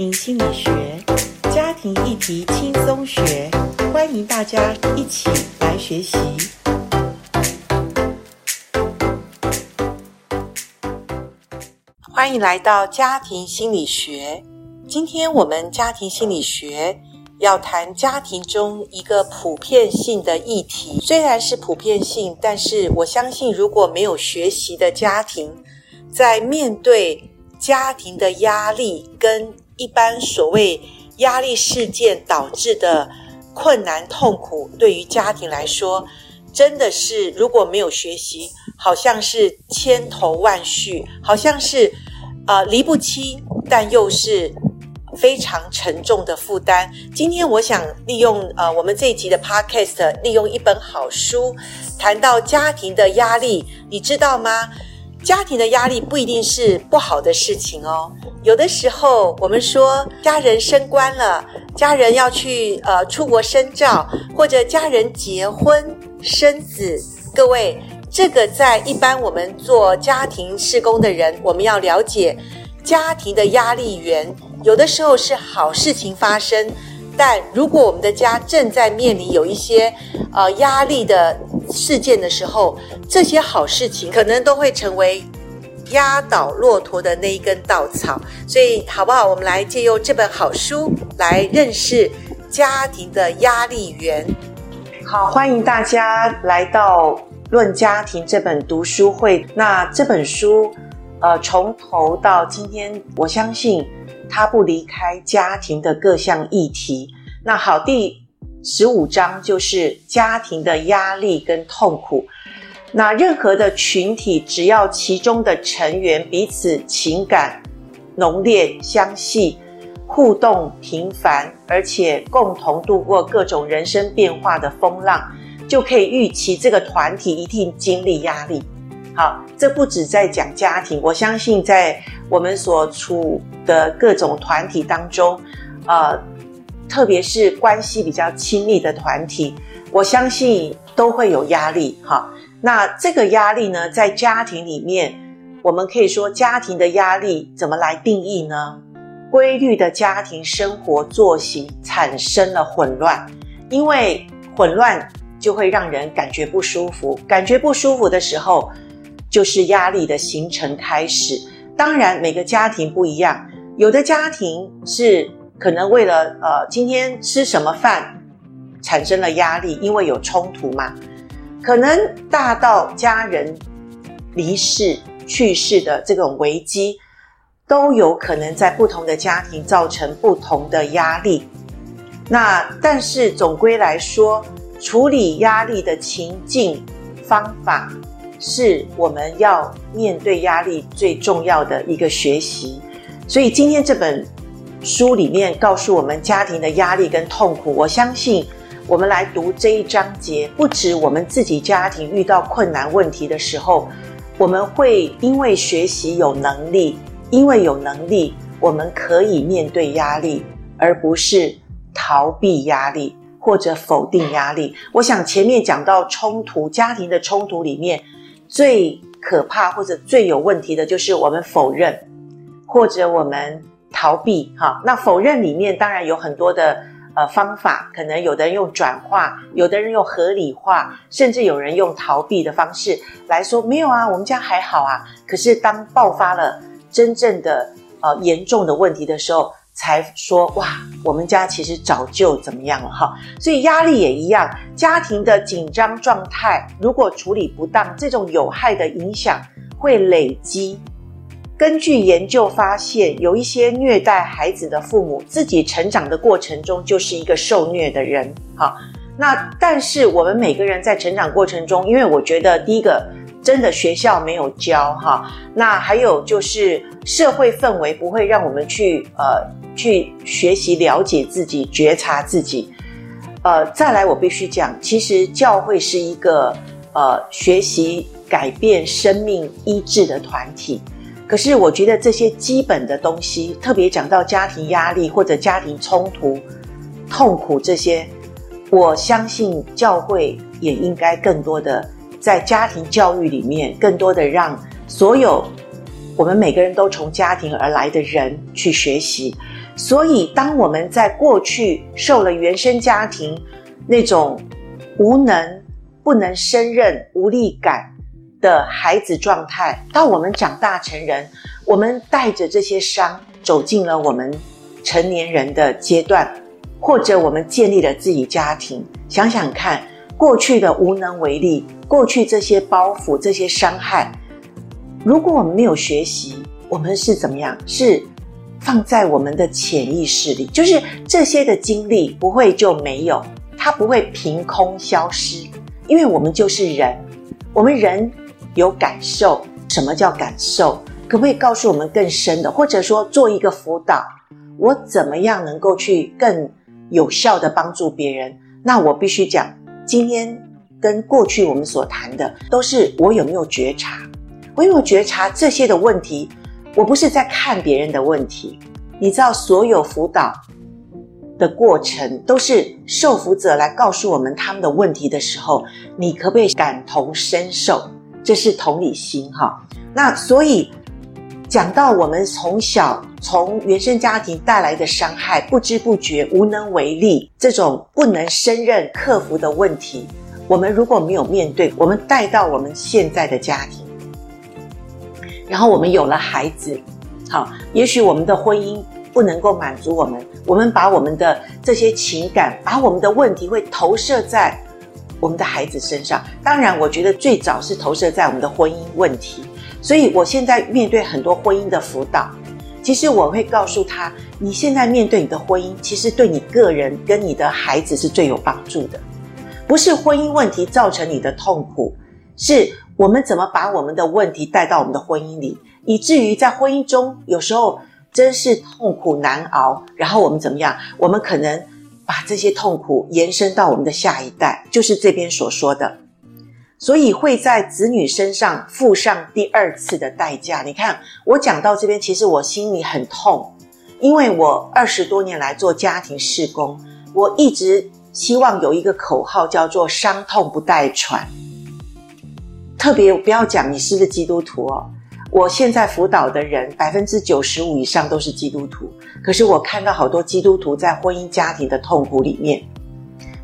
庭心理学，家庭议题轻松学，欢迎大家一起来学习。欢迎来到家庭心理学。今天我们家庭心理学要谈家庭中一个普遍性的议题，虽然是普遍性，但是我相信如果没有学习的家庭，在面对家庭的压力跟一般所谓压力事件导致的困难痛苦，对于家庭来说，真的是如果没有学习，好像是千头万绪，好像是呃离不清，但又是非常沉重的负担。今天我想利用呃我们这一集的 Podcast，利用一本好书谈到家庭的压力，你知道吗？家庭的压力不一定是不好的事情哦。有的时候，我们说家人升官了，家人要去呃出国深造，或者家人结婚生子，各位，这个在一般我们做家庭事工的人，我们要了解家庭的压力源。有的时候是好事情发生，但如果我们的家正在面临有一些呃压力的事件的时候，这些好事情可能都会成为压倒骆驼的那一根稻草。所以，好不好？我们来借用这本好书来认识家庭的压力源。好，欢迎大家来到《论家庭》这本读书会。那这本书，呃，从头到今天，我相信它不离开家庭的各项议题。那好，第十五章就是家庭的压力跟痛苦。那任何的群体，只要其中的成员彼此情感浓烈、相系、互动频繁，而且共同度过各种人生变化的风浪，就可以预期这个团体一定经历压力。好，这不止在讲家庭，我相信在我们所处的各种团体当中，呃。特别是关系比较亲密的团体，我相信都会有压力哈。那这个压力呢，在家庭里面，我们可以说家庭的压力怎么来定义呢？规律的家庭生活作息产生了混乱，因为混乱就会让人感觉不舒服，感觉不舒服的时候，就是压力的形成开始。当然，每个家庭不一样，有的家庭是。可能为了呃今天吃什么饭产生了压力，因为有冲突嘛。可能大到家人离世去世的这种危机，都有可能在不同的家庭造成不同的压力。那但是总归来说，处理压力的情境方法，是我们要面对压力最重要的一个学习。所以今天这本。书里面告诉我们家庭的压力跟痛苦，我相信我们来读这一章节，不止我们自己家庭遇到困难问题的时候，我们会因为学习有能力，因为有能力，我们可以面对压力，而不是逃避压力或者否定压力。我想前面讲到冲突，家庭的冲突里面最可怕或者最有问题的就是我们否认，或者我们。逃避哈，那否认里面当然有很多的呃方法，可能有的人用转化，有的人用合理化，甚至有人用逃避的方式来说没有啊，我们家还好啊。可是当爆发了真正的呃严重的问题的时候，才说哇，我们家其实早就怎么样了哈。所以压力也一样，家庭的紧张状态如果处理不当，这种有害的影响会累积。根据研究发现，有一些虐待孩子的父母，自己成长的过程中就是一个受虐的人。好，那但是我们每个人在成长过程中，因为我觉得第一个，真的学校没有教哈，那还有就是社会氛围不会让我们去呃去学习了解自己、觉察自己。呃，再来我必须讲，其实教会是一个呃学习改变生命医治的团体。可是我觉得这些基本的东西，特别讲到家庭压力或者家庭冲突、痛苦这些，我相信教会也应该更多的在家庭教育里面，更多的让所有我们每个人都从家庭而来的人去学习。所以，当我们在过去受了原生家庭那种无能、不能胜任、无力感的孩子状态，到我们长大成人，我们带着这些伤走进了我们成年人的阶段，或者我们建立了自己家庭。想想看，过去的无能为力，过去这些包袱、这些伤害，如果我们没有学习，我们是怎么样？是。放在我们的潜意识里，就是这些的经历不会就没有，它不会凭空消失，因为我们就是人，我们人有感受。什么叫感受？可不可以告诉我们更深的？或者说做一个辅导，我怎么样能够去更有效的帮助别人？那我必须讲，今天跟过去我们所谈的，都是我有没有觉察，我有没有觉察这些的问题。我不是在看别人的问题，你知道，所有辅导的过程都是受辅者来告诉我们他们的问题的时候，你可不可以感同身受？这是同理心哈。那所以讲到我们从小从原生家庭带来的伤害，不知不觉无能为力，这种不能胜任克服的问题，我们如果没有面对，我们带到我们现在的家庭。然后我们有了孩子，好，也许我们的婚姻不能够满足我们，我们把我们的这些情感，把我们的问题会投射在我们的孩子身上。当然，我觉得最早是投射在我们的婚姻问题。所以我现在面对很多婚姻的辅导，其实我会告诉他，你现在面对你的婚姻，其实对你个人跟你的孩子是最有帮助的，不是婚姻问题造成你的痛苦，是。我们怎么把我们的问题带到我们的婚姻里，以至于在婚姻中有时候真是痛苦难熬。然后我们怎么样？我们可能把这些痛苦延伸到我们的下一代，就是这边所说的。所以会在子女身上付上第二次的代价。你看，我讲到这边，其实我心里很痛，因为我二十多年来做家庭事工，我一直希望有一个口号叫做“伤痛不代传”。特别不要讲你是不是基督徒哦，我现在辅导的人百分之九十五以上都是基督徒，可是我看到好多基督徒在婚姻家庭的痛苦里面，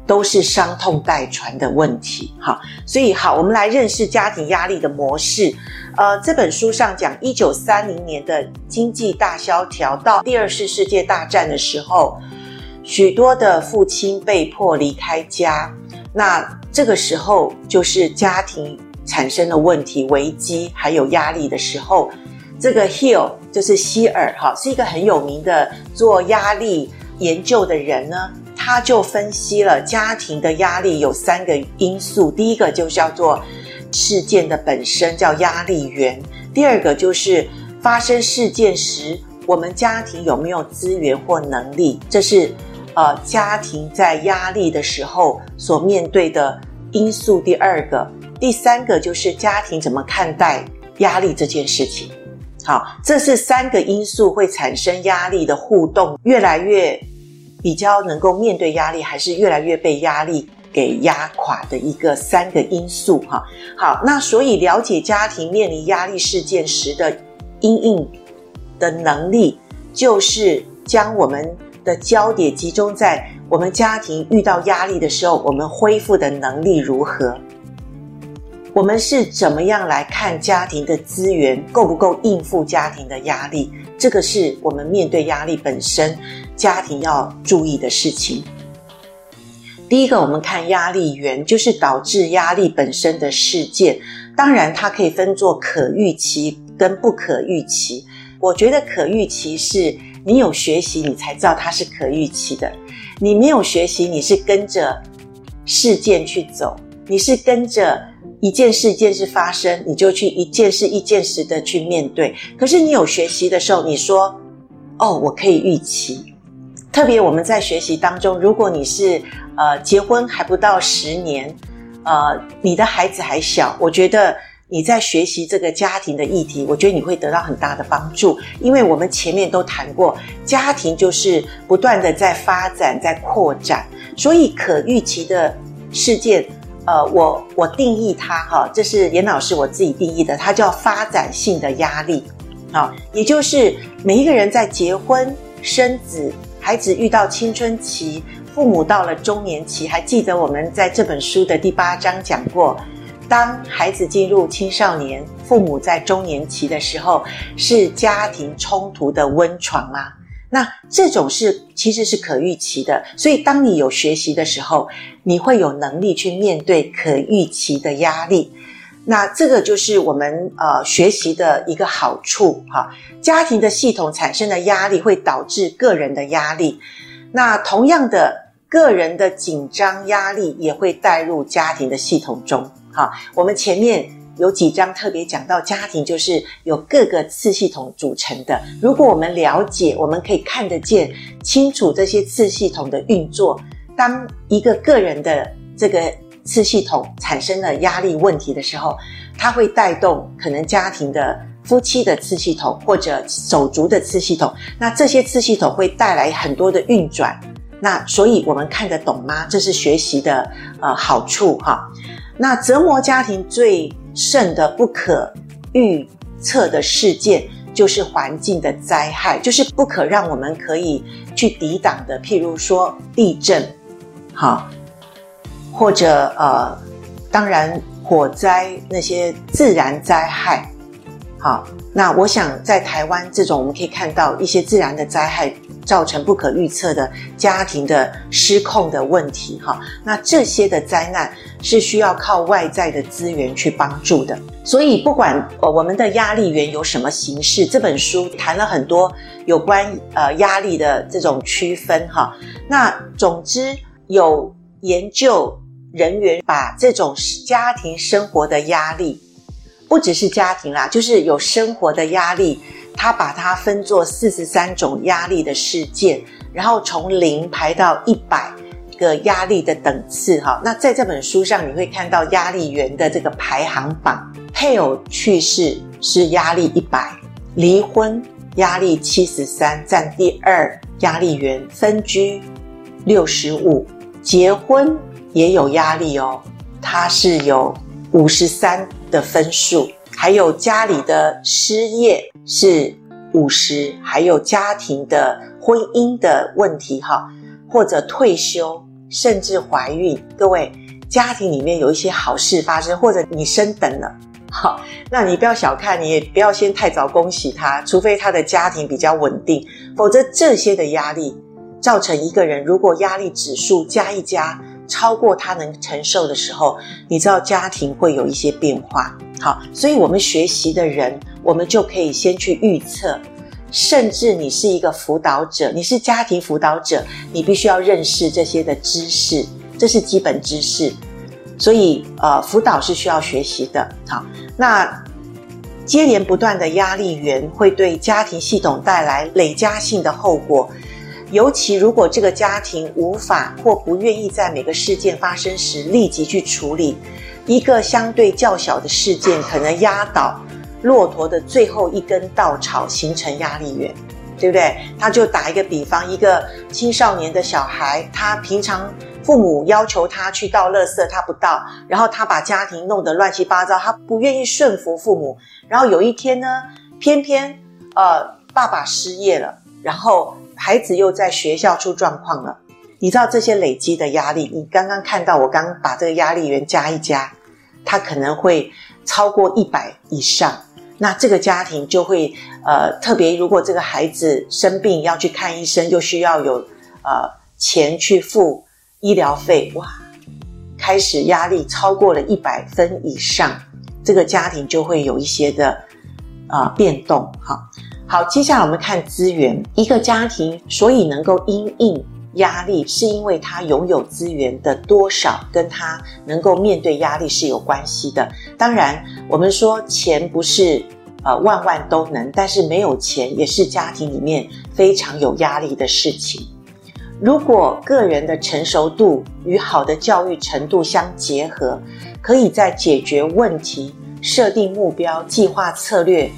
都是伤痛代传的问题。好，所以好，我们来认识家庭压力的模式。呃，这本书上讲，一九三零年的经济大萧条到第二次世界大战的时候，许多的父亲被迫离开家，那这个时候就是家庭。产生了问题、危机还有压力的时候，这个 Hill 就是希尔哈，是一个很有名的做压力研究的人呢。他就分析了家庭的压力有三个因素，第一个就叫做事件的本身叫压力源，第二个就是发生事件时我们家庭有没有资源或能力，这是呃家庭在压力的时候所面对的因素。第二个。第三个就是家庭怎么看待压力这件事情。好，这是三个因素会产生压力的互动，越来越比较能够面对压力，还是越来越被压力给压垮的一个三个因素。哈，好，那所以了解家庭面临压力事件时的因应的能力，就是将我们的焦点集中在我们家庭遇到压力的时候，我们恢复的能力如何。我们是怎么样来看家庭的资源够不够应付家庭的压力？这个是我们面对压力本身，家庭要注意的事情。第一个，我们看压力源，就是导致压力本身的事件。当然，它可以分作可预期跟不可预期。我觉得可预期是你有学习，你才知道它是可预期的；你没有学习，你是跟着事件去走，你是跟着。一件事一件事发生，你就去一件事一件事的去面对。可是你有学习的时候，你说：“哦，我可以预期。”特别我们在学习当中，如果你是呃结婚还不到十年，呃你的孩子还小，我觉得你在学习这个家庭的议题，我觉得你会得到很大的帮助。因为我们前面都谈过，家庭就是不断的在发展、在扩展，所以可预期的事件。呃，我我定义它哈，这是严老师我自己定义的，它叫发展性的压力，好，也就是每一个人在结婚、生子，孩子遇到青春期，父母到了中年期。还记得我们在这本书的第八章讲过，当孩子进入青少年，父母在中年期的时候，是家庭冲突的温床吗？那这种是其实是可预期的，所以当你有学习的时候，你会有能力去面对可预期的压力。那这个就是我们呃学习的一个好处哈。家庭的系统产生的压力会导致个人的压力，那同样的个人的紧张压力也会带入家庭的系统中哈。我们前面。有几章特别讲到家庭，就是有各个次系统组成的。如果我们了解，我们可以看得见、清楚这些次系统的运作。当一个个人的这个次系统产生了压力问题的时候，它会带动可能家庭的夫妻的次系统或者手足的次系统。那这些次系统会带来很多的运转。那所以我们看得懂吗？这是学习的呃好处哈。那折磨家庭最甚的不可预测的事件，就是环境的灾害，就是不可让我们可以去抵挡的，譬如说地震，好，或者呃，当然火灾那些自然灾害，好，那我想在台湾这种我们可以看到一些自然的灾害。造成不可预测的家庭的失控的问题，哈，那这些的灾难是需要靠外在的资源去帮助的。所以，不管呃我们的压力源有什么形式，这本书谈了很多有关呃压力的这种区分，哈。那总之，有研究人员把这种家庭生活的压力，不只是家庭啦，就是有生活的压力。他把它分作四十三种压力的事件，然后从零排到一百个压力的等次。哈，那在这本书上你会看到压力源的这个排行榜：配偶去世是压力一百，离婚压力七十三，占第二压力源；分居六十五，结婚也有压力哦，它是有五十三的分数。还有家里的失业是五十，还有家庭的婚姻的问题哈，或者退休，甚至怀孕，各位家庭里面有一些好事发生，或者你升等了，好，那你不要小看，你也不要先太早恭喜他，除非他的家庭比较稳定，否则这些的压力造成一个人如果压力指数加一加。超过他能承受的时候，你知道家庭会有一些变化。好，所以我们学习的人，我们就可以先去预测。甚至你是一个辅导者，你是家庭辅导者，你必须要认识这些的知识，这是基本知识。所以，呃，辅导是需要学习的。好，那接连不断的压力源会对家庭系统带来累加性的后果。尤其如果这个家庭无法或不愿意在每个事件发生时立即去处理，一个相对较小的事件可能压倒骆驼的最后一根稻草，形成压力源，对不对？他就打一个比方，一个青少年的小孩，他平常父母要求他去倒垃圾，他不倒，然后他把家庭弄得乱七八糟，他不愿意顺服父母，然后有一天呢，偏偏呃爸爸失业了，然后。孩子又在学校出状况了，你知道这些累积的压力，你刚刚看到我刚把这个压力源加一加，它可能会超过一百以上，那这个家庭就会呃特别，如果这个孩子生病要去看医生，又需要有呃钱去付医疗费，哇，开始压力超过了一百分以上，这个家庭就会有一些的啊、变动，好。好，接下来我们看资源。一个家庭所以能够因应压力，是因为他拥有资源的多少，跟他能够面对压力是有关系的。当然，我们说钱不是呃万万都能，但是没有钱也是家庭里面非常有压力的事情。如果个人的成熟度与好的教育程度相结合，可以在解决问题、设定目标、计划策略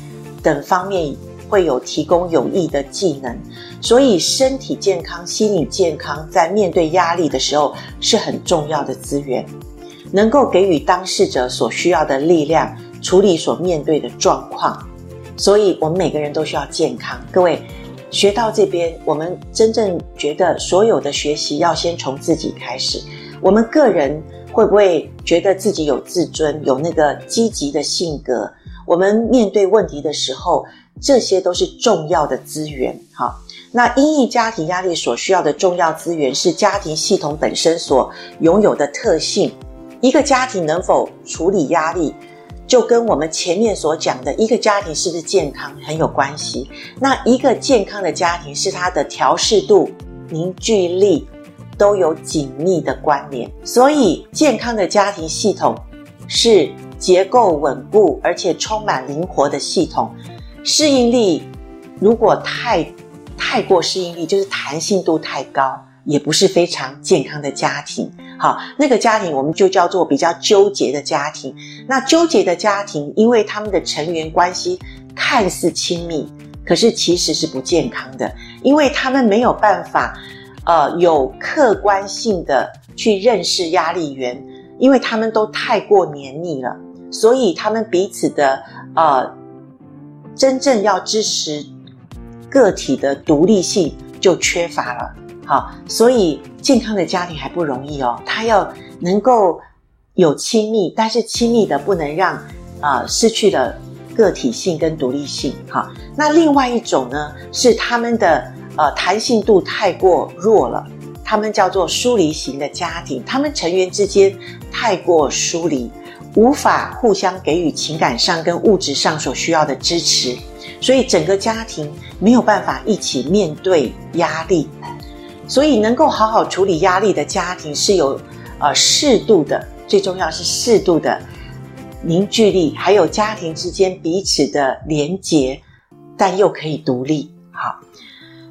等方面。会有提供有益的技能，所以身体健康、心理健康在面对压力的时候是很重要的资源，能够给予当事者所需要的力量，处理所面对的状况。所以，我们每个人都需要健康。各位，学到这边，我们真正觉得所有的学习要先从自己开始。我们个人会不会觉得自己有自尊，有那个积极的性格？我们面对问题的时候，这些都是重要的资源。哈，那因应家庭压力所需要的重要资源是家庭系统本身所拥有的特性。一个家庭能否处理压力，就跟我们前面所讲的一个家庭是不是健康很有关系。那一个健康的家庭是它的调适度、凝聚力都有紧密的关联。所以，健康的家庭系统是结构稳固而且充满灵活的系统。适应力如果太太过适应力，就是弹性度太高，也不是非常健康的家庭。好，那个家庭我们就叫做比较纠结的家庭。那纠结的家庭，因为他们的成员关系看似亲密，可是其实是不健康的，因为他们没有办法，呃，有客观性的去认识压力源，因为他们都太过黏腻了，所以他们彼此的呃，真正要支持个体的独立性就缺乏了。好，所以健康的家庭还不容易哦。他要能够有亲密，但是亲密的不能让啊、失去了个体性跟独立性。哈，那另外一种呢，是他们的呃弹性度太过弱了，他们叫做疏离型的家庭，他们成员之间太过疏离，无法互相给予情感上跟物质上所需要的支持，所以整个家庭没有办法一起面对压力。所以，能够好好处理压力的家庭是有，呃，适度的，最重要是适度的凝聚力，还有家庭之间彼此的连结，但又可以独立。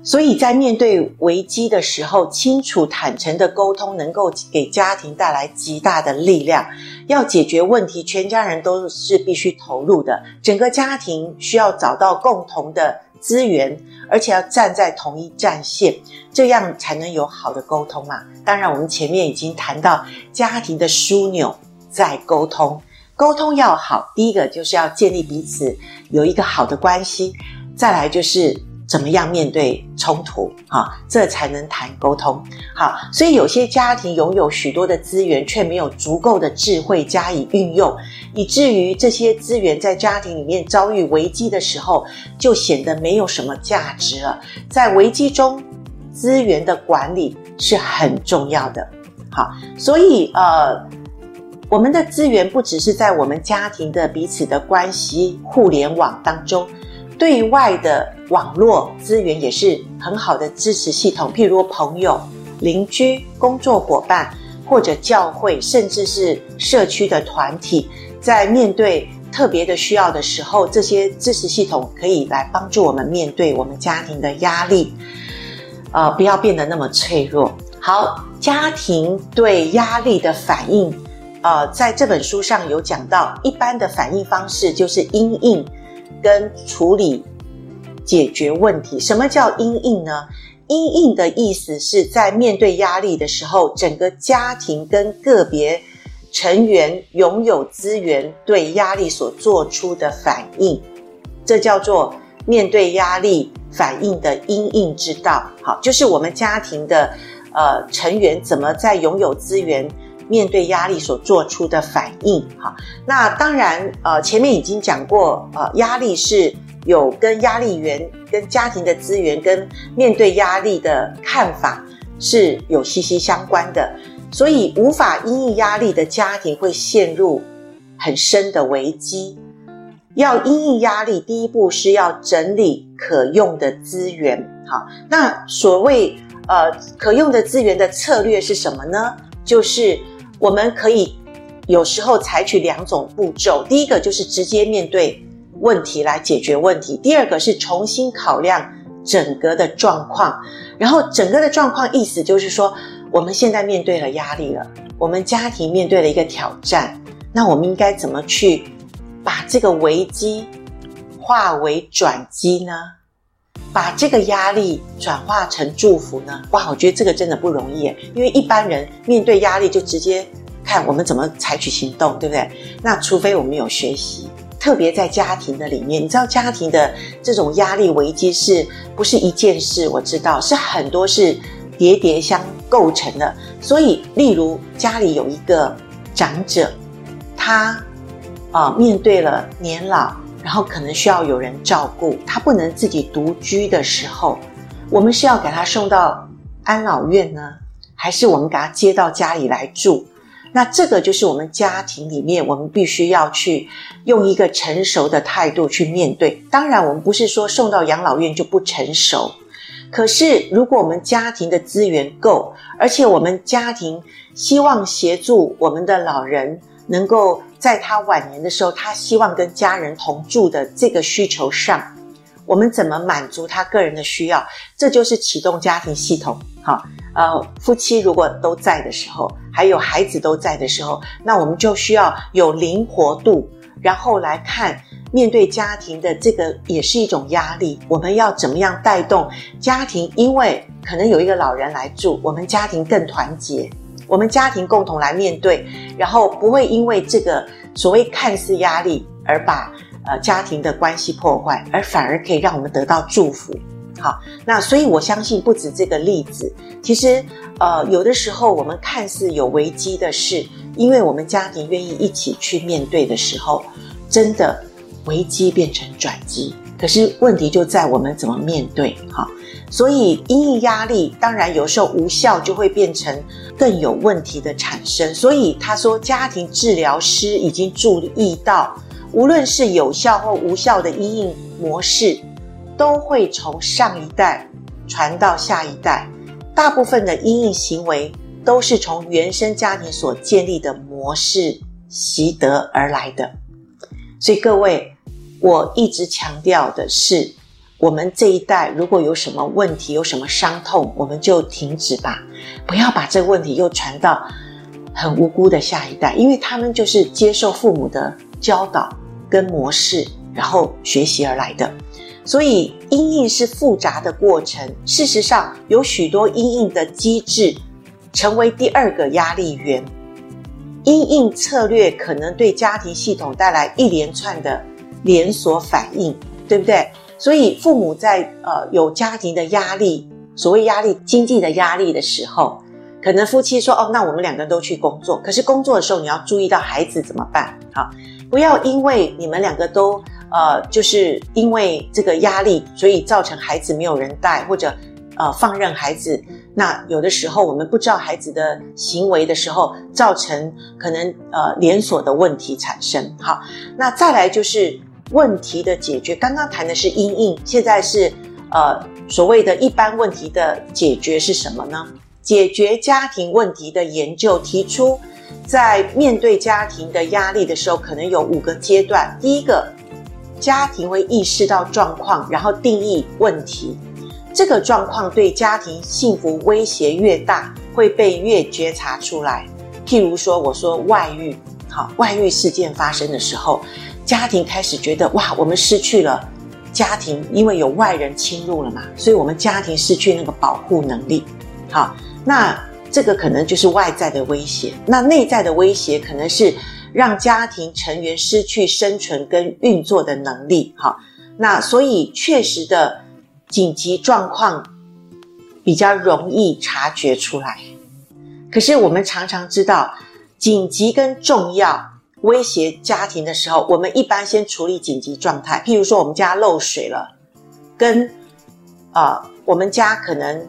所以在面对危机的时候，清楚坦诚的沟通，能够给家庭带来极大的力量。要解决问题，全家人都是必须投入的，整个家庭需要找到共同的资源，而且要站在同一战线，这样才能有好的沟通嘛。当然，我们前面已经谈到家庭的枢纽在沟通，沟通要好，第一个就是要建立彼此有一个好的关系，再来就是。怎么样面对冲突？哈，这才能谈沟通。好，所以有些家庭拥有许多的资源，却没有足够的智慧加以运用，以至于这些资源在家庭里面遭遇危机的时候，就显得没有什么价值了。在危机中，资源的管理是很重要的。好，所以呃，我们的资源不只是在我们家庭的彼此的关系互联网当中。对外的网络资源也是很好的支持系统，譬如朋友、邻居、工作伙伴，或者教会，甚至是社区的团体，在面对特别的需要的时候，这些支持系统可以来帮助我们面对我们家庭的压力，呃，不要变得那么脆弱。好，家庭对压力的反应，呃，在这本书上有讲到，一般的反应方式就是因应。跟处理解决问题，什么叫因应呢？因应的意思是在面对压力的时候，整个家庭跟个别成员拥有资源对压力所做出的反应，这叫做面对压力反应的因应之道。好，就是我们家庭的呃成员怎么在拥有资源。面对压力所做出的反应，哈，那当然，呃，前面已经讲过，呃，压力是有跟压力源、跟家庭的资源、跟面对压力的看法是有息息相关的，所以无法因应压力的家庭会陷入很深的危机。要因应压力，第一步是要整理可用的资源，好，那所谓呃可用的资源的策略是什么呢？就是。我们可以有时候采取两种步骤，第一个就是直接面对问题来解决问题，第二个是重新考量整个的状况。然后整个的状况意思就是说，我们现在面对了压力了，我们家庭面对了一个挑战，那我们应该怎么去把这个危机化为转机呢？把这个压力转化成祝福呢？哇，我觉得这个真的不容易，因为一般人面对压力就直接看我们怎么采取行动，对不对？那除非我们有学习特别在家庭的里面，你知道家庭的这种压力危机是不是一件事？我知道是很多是叠叠相构成的。所以，例如家里有一个长者，他啊、面对了年老，然后可能需要有人照顾，他不能自己独居的时候，我们是要给他送到安老院呢，还是我们给他接到家里来住？那这个就是我们家庭里面，我们必须要去用一个成熟的态度去面对。当然，我们不是说送到养老院就不成熟。可是，如果我们家庭的资源够，而且我们家庭希望协助我们的老人，能够在他晚年的时候，他希望跟家人同住的这个需求上，我们怎么满足他个人的需要？这就是启动家庭系统。好。呃，夫妻如果都在的时候，还有孩子都在的时候，那我们就需要有灵活度，然后来看面对家庭的这个也是一种压力。我们要怎么样带动家庭？因为可能有一个老人来住，我们家庭更团结，我们家庭共同来面对，然后不会因为这个所谓看似压力而把呃家庭的关系破坏，而反而可以让我们得到祝福。好，那所以我相信不止这个例子。其实，呃，有的时候我们看似有危机的事，因为我们家庭愿意一起去面对的时候，真的危机变成转机。可是问题就在我们怎么面对。哈，所以因应压力，当然有时候无效就会变成更有问题的产生。所以他说，家庭治疗师已经注意到，无论是有效或无效的因应模式。都会从上一代传到下一代，大部分的因应行为都是从原生家庭所建立的模式习得而来的。所以各位，我一直强调的是，我们这一代如果有什么问题、有什么伤痛，我们就停止吧，不要把这个问题又传到很无辜的下一代，因为他们就是接受父母的教导跟模式，然后学习而来的。所以，阴影是复杂的过程。事实上，有许多阴影的机制，成为第二个压力源。阴影策略可能对家庭系统带来一连串的连锁反应，对不对？所以，父母在呃有家庭的压力，所谓压力、经济的压力的时候，可能夫妻说：“哦，那我们两个人都去工作。”可是工作的时候，你要注意到孩子怎么办？好，不要因为你们两个都。呃，就是因为这个压力，所以造成孩子没有人带，或者呃放任孩子。那有的时候我们不知道孩子的行为的时候，造成可能呃连锁的问题产生。好，那再来就是问题的解决。刚刚谈的是阴影，现在是呃所谓的一般问题的解决是什么呢？解决家庭问题的研究提出，在面对家庭的压力的时候，可能有五个阶段。第一个。家庭会意识到状况，然后定义问题。这个状况对家庭幸福威胁越大，会被越觉察出来。譬如说，我说外遇，好，外遇事件发生的时候，家庭开始觉得哇，我们失去了家庭，因为有外人侵入了嘛，所以我们家庭失去那个保护能力。好，那这个可能就是外在的威胁。那内在的威胁可能是。让家庭成员失去生存跟运作的能力，好，那所以确实的紧急状况比较容易察觉出来。可是我们常常知道，紧急跟重要威胁家庭的时候，我们一般先处理紧急状态。譬如说，我们家漏水了，跟啊、呃，我们家可能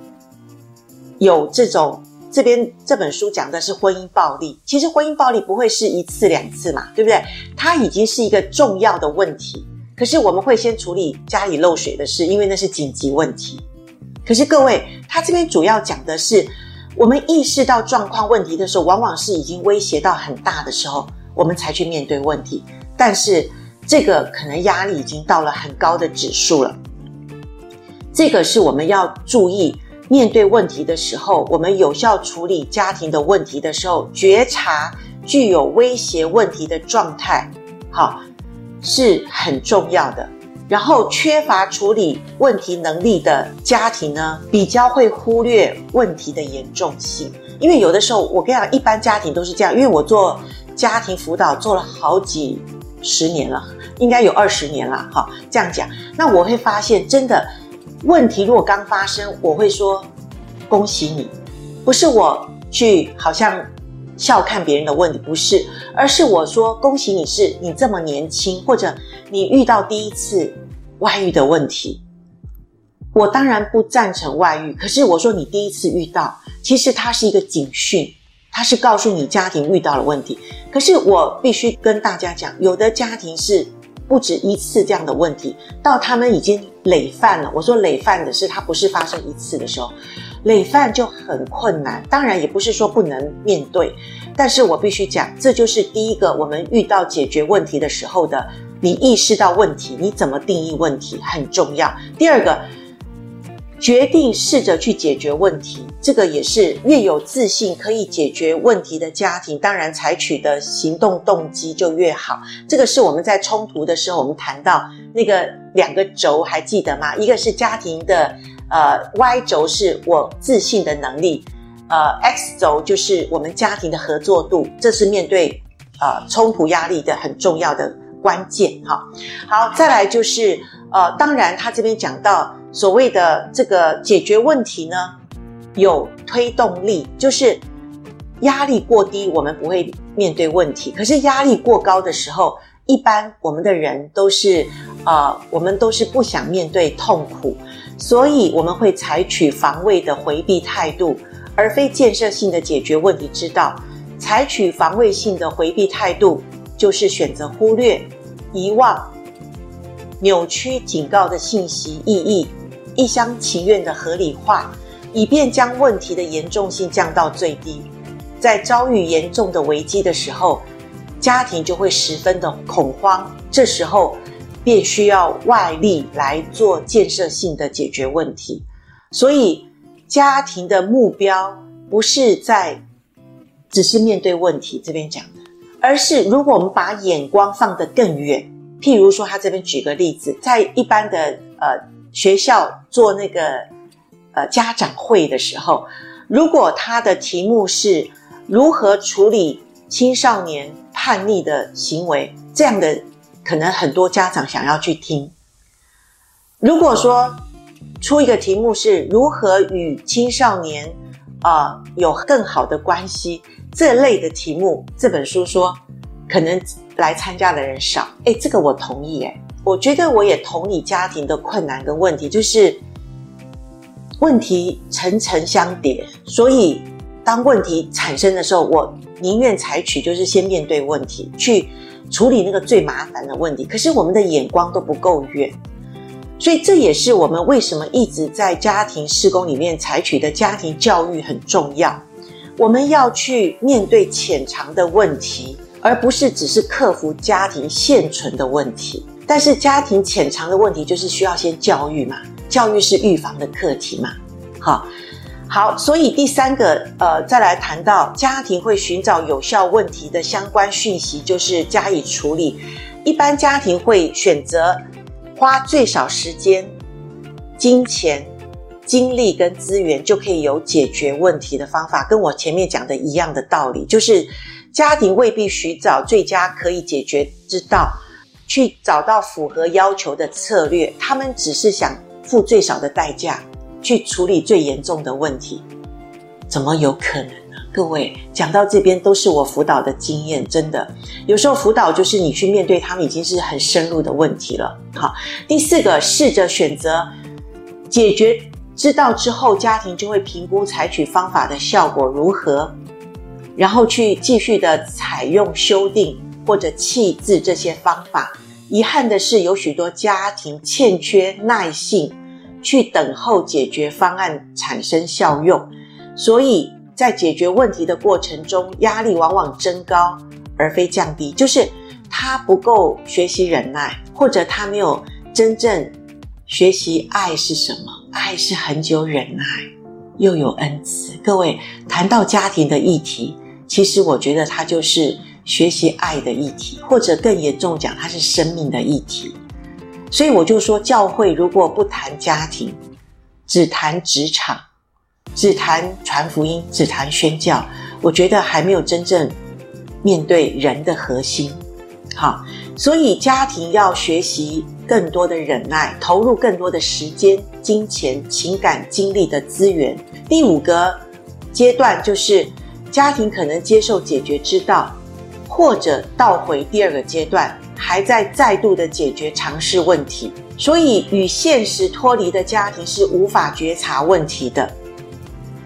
有这种。这边这本书讲的是婚姻暴力，其实婚姻暴力不会是一次两次嘛，对不对？它已经是一个重要的问题，可是我们会先处理家里漏水的事，因为那是紧急问题。可是各位，他这边主要讲的是，我们意识到状况问题的时候，往往是已经威胁到很大的时候，我们才去面对问题。但是这个可能压力已经到了很高的指数了，这个是我们要注意。面对问题的时候，我们有效处理家庭的问题的时候，觉察具有威胁问题的状态，好，是很重要的。然后缺乏处理问题能力的家庭呢，比较会忽略问题的严重性。因为有的时候，我跟你讲，一般家庭都是这样。因为我做家庭辅导做了好几十年了，应该有二十年了，哈，这样讲，那我会发现，真的问题如果刚发生，我会说恭喜你，不是我去好像笑看别人的问题，不是，而是我说恭喜你是你这么年轻，或者你遇到第一次外遇的问题。我当然不赞成外遇，可是我说你第一次遇到，其实它是一个警讯，它是告诉你家庭遇到了问题。可是我必须跟大家讲，有的家庭是不止一次这样的问题，到他们已经累犯了。我说累犯的是，它不是发生一次的时候，累犯就很困难。当然也不是说不能面对，但是我必须讲，这就是第一个我们遇到解决问题的时候的，你意识到问题，你怎么定义问题很重要。第二个。决定试着去解决问题，这个也是越有自信可以解决问题的家庭，当然采取的行动动机就越好。这个是我们在冲突的时候，我们谈到那个两个轴，还记得吗？一个是家庭的呃 Y 轴是我自信的能力，呃 X 轴就是我们家庭的合作度，这是面对呃冲突压力的很重要的关键。哈，好，再来就是呃，当然他这边讲到。所谓的这个解决问题呢，有推动力，就是压力过低，我们不会面对问题。可是压力过高的时候，一般我们的人都是，呃，我们都是不想面对痛苦，所以我们会采取防卫的回避态度，而非建设性的解决问题之道。采取防卫性的回避态度，就是选择忽略、遗忘、扭曲警告的信息意义。一厢情愿的合理化，以便将问题的严重性降到最低。在遭遇严重的危机的时候，家庭就会十分的恐慌。这时候便需要外力来做建设性的解决问题。所以，家庭的目标不是在只是面对问题这边讲的，而是如果我们把眼光放得更远，譬如说，他这边举个例子，在一般的呃。学校做那个呃家长会的时候，如果他的题目是如何处理青少年叛逆的行为，这样的可能很多家长想要去听。如果说出一个题目是如何与青少年啊、有更好的关系，这类的题目，这本书说可能来参加的人少。诶，这个我同意诶。我觉得我也同理家庭的困难跟问题，就是问题层层相叠，所以当问题产生的时候，我宁愿采取就是先面对问题，去处理那个最麻烦的问题。可是我们的眼光都不够远，所以这也是我们为什么一直在家庭施工里面采取的家庭教育很重要。我们要去面对潜藏的问题，而不是只是克服家庭现存的问题。但是家庭潜藏的问题就是需要先教育嘛，教育是预防的课题嘛，好，好，所以第三个，呃，再来谈到家庭会寻找有效问题的相关讯息，就是加以处理。一般家庭会选择花最少时间、金钱、精力跟资源，就可以有解决问题的方法。跟我前面讲的一样的道理，就是家庭未必寻找最佳可以解决之道。去找到符合要求的策略，他们只是想付最少的代价去处理最严重的问题，怎么有可能呢？各位讲到这边都是我辅导的经验，真的有时候辅导就是你去面对他们已经是很深入的问题了。好，第四个，试着选择解决知道之后，家庭就会评估采取方法的效果如何，然后去继续的采用修订。或者弃置这些方法，遗憾的是，有许多家庭欠缺耐性去等候解决方案产生效用，所以在解决问题的过程中，压力往往增高而非降低。就是他不够学习忍耐，或者他没有真正学习爱是什么？爱是恒久忍耐，又有恩慈。各位谈到家庭的议题，其实我觉得它就是。学习爱的议题，或者更严重讲，它是生命的议题。所以我就说，教会如果不谈家庭，只谈职场，只谈传福音，只谈宣教，我觉得还没有真正面对人的核心。好，所以家庭要学习更多的忍耐，投入更多的时间、金钱、情感、精力的资源。第五个阶段就是家庭可能接受解决之道，或者倒回第二个阶段，还在再度的解决尝试问题。所以与现实脱离的家庭是无法觉察问题的。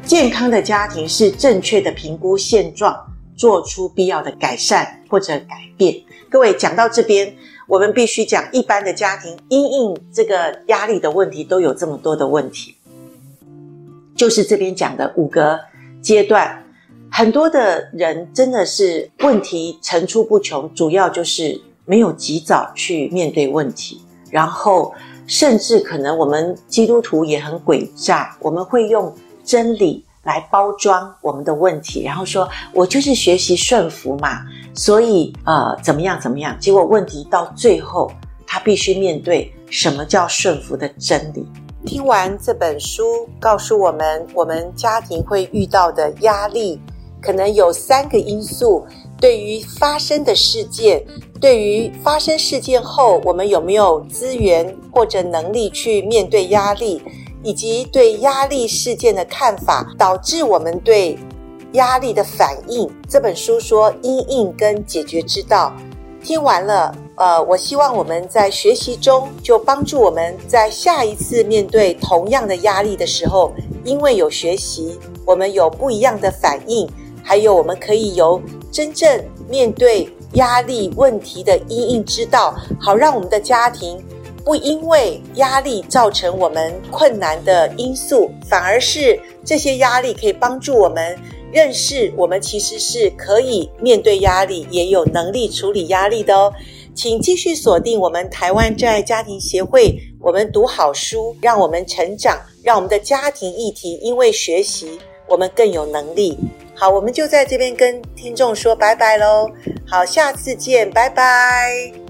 健康的家庭是正确的评估现状，做出必要的改善或者改变。各位讲到这边，我们必须讲一般的家庭因应这个压力的问题都有这么多的问题，就是这边讲的五个阶段，很多的人真的是问题层出不穷，主要就是没有及早去面对问题，然后甚至可能我们基督徒也很诡诈，我们会用。真理来包装我们的问题，然后说我就是学习顺服嘛，所以呃怎么样怎么样？结果问题到最后，他必须面对什么叫顺服的真理。听完这本书，告诉我们，我们家庭会遇到的压力，可能有三个因素。对于发生的事件，对于发生事件后，我们有没有资源或者能力去面对压力？以及对压力事件的看法，导致我们对压力的反应。这本书说因应跟解决之道。听完了，呃，我希望我们在学习中就帮助我们在下一次面对同样的压力的时候，因为有学习，我们有不一样的反应，还有我们可以由真正面对压力问题的因应之道，好让我们的家庭。不因为压力造成我们困难的因素，反而是这些压力可以帮助我们认识我们其实是可以面对压力，也有能力处理压力的哦。请继续锁定我们台湾真爱家庭协会，我们读好书，让我们成长，让我们的家庭议题因为学习，我们更有能力。好，我们就在这边跟听众说拜拜喽。好，下次见，拜拜。